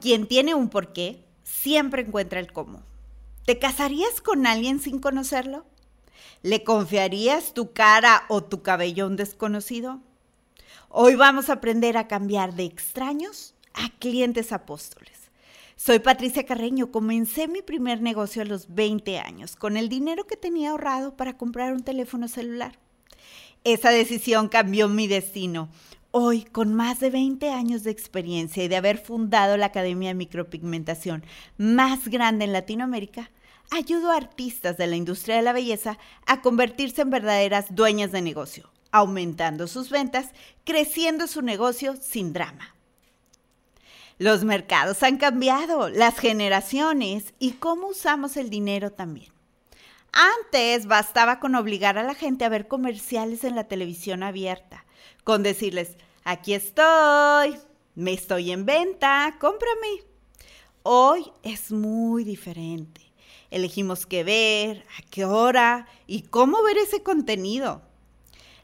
Quien tiene un porqué siempre encuentra el cómo. ¿Te casarías con alguien sin conocerlo? ¿Le confiarías tu cara o tu cabello a un desconocido? Hoy vamos a aprender a cambiar de extraños a clientes apóstoles. Soy Patricia Carreño, comencé mi primer negocio a los 20 años con el dinero que tenía ahorrado para comprar un teléfono celular. Esa decisión cambió mi destino. Hoy, con más de 20 años de experiencia y de haber fundado la Academia de Micropigmentación más grande en Latinoamérica, ayudo a artistas de la industria de la belleza a convertirse en verdaderas dueñas de negocio, aumentando sus ventas, creciendo su negocio sin drama. Los mercados han cambiado, las generaciones y cómo usamos el dinero también. Antes bastaba con obligar a la gente a ver comerciales en la televisión abierta, con decirles, aquí estoy, me estoy en venta, cómprame. Hoy es muy diferente. Elegimos qué ver, a qué hora y cómo ver ese contenido.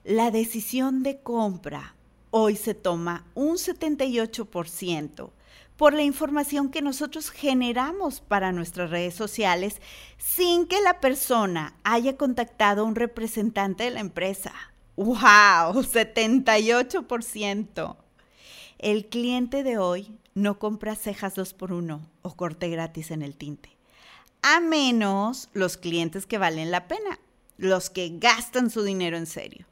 La decisión de compra hoy se toma un 78% por la información que nosotros generamos para nuestras redes sociales sin que la persona haya contactado a un representante de la empresa. ¡Wow! 78%. El cliente de hoy no compra cejas dos por uno o corte gratis en el tinte. A menos los clientes que valen la pena, los que gastan su dinero en serio.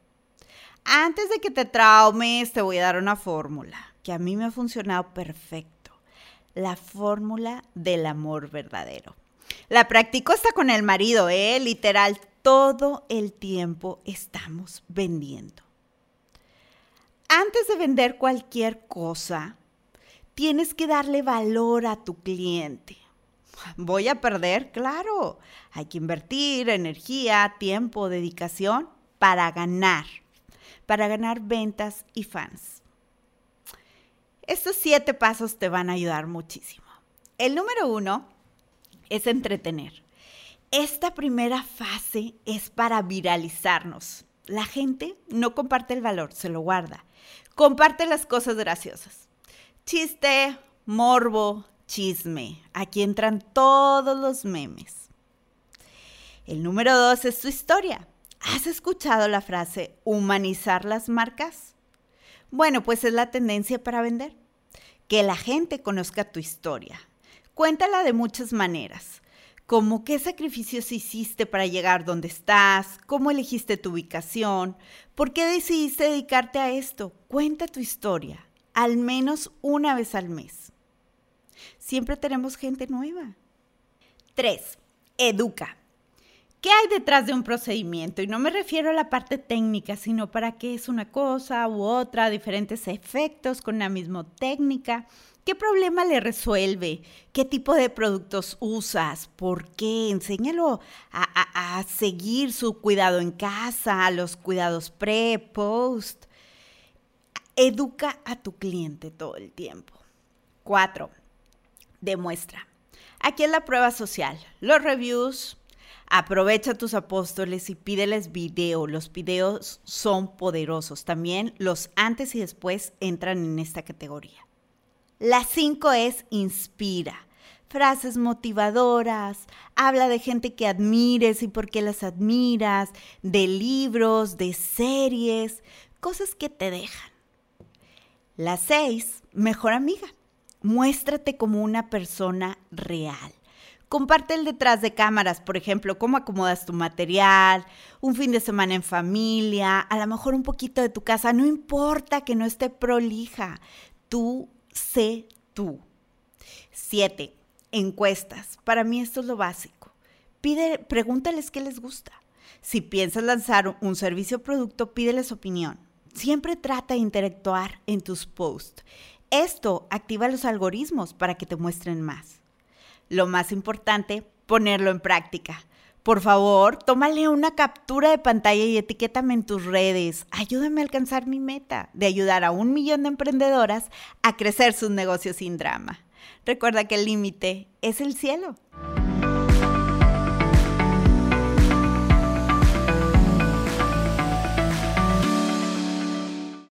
Antes de que te traumes, te voy a dar una fórmula que a mí me ha funcionado perfecto la fórmula del amor verdadero. La practico hasta con el marido, ¿eh? Literal, todo el tiempo estamos vendiendo. Antes de vender cualquier cosa, tienes que darle valor a tu cliente. ¿Voy a perder? Claro. Hay que invertir energía, tiempo, dedicación para ganar, para ganar ventas y fans. Estos siete pasos te van a ayudar muchísimo. El número uno es entretener. Esta primera fase es para viralizarnos. La gente no comparte el valor, se lo guarda. Comparte las cosas graciosas. Chiste, morbo, chisme. Aquí entran todos los memes. El número dos es tu historia. ¿Has escuchado la frase humanizar las marcas? Bueno, pues es la tendencia para vender. Que la gente conozca tu historia. Cuéntala de muchas maneras. Como qué sacrificios hiciste para llegar donde estás, cómo elegiste tu ubicación, por qué decidiste dedicarte a esto. Cuenta tu historia, al menos una vez al mes. Siempre tenemos gente nueva. 3. Educa. ¿Qué hay detrás de un procedimiento? Y no me refiero a la parte técnica, sino para qué es una cosa u otra, diferentes efectos con la misma técnica. ¿Qué problema le resuelve? ¿Qué tipo de productos usas? ¿Por qué? Enséñalo a, seguir su cuidado en casa, los cuidados pre, post. Educa a tu cliente todo el tiempo. Cuatro, demuestra. Aquí es la prueba social. Los reviews, Aprovecha tus apóstoles y pídeles video. Los videos son poderosos. También los antes y después entran en esta categoría. La cinco es inspira. Frases motivadoras, habla de gente que admires y por qué las admiras, de libros, de series, cosas que te dejan. La seis, mejor amiga. Muéstrate como una persona real. Comparte el detrás de cámaras, por ejemplo, cómo acomodas tu material, un fin de semana en familia, a lo mejor un poquito de tu casa, no importa que no esté prolija, tú sé tú. Siete, encuestas. Para mí esto es lo básico. Pide, pregúntales qué les gusta. Si piensas lanzar un servicio o producto, pídeles opinión. Siempre trata de interactuar en tus posts. Esto activa los algoritmos para que te muestren más. Lo más importante, ponerlo en práctica. Por favor, tómale una captura de pantalla y etiquétame en tus redes. Ayúdame a alcanzar mi meta de ayudar a un millón de emprendedoras a crecer sus negocios sin drama. Recuerda que el límite es el cielo.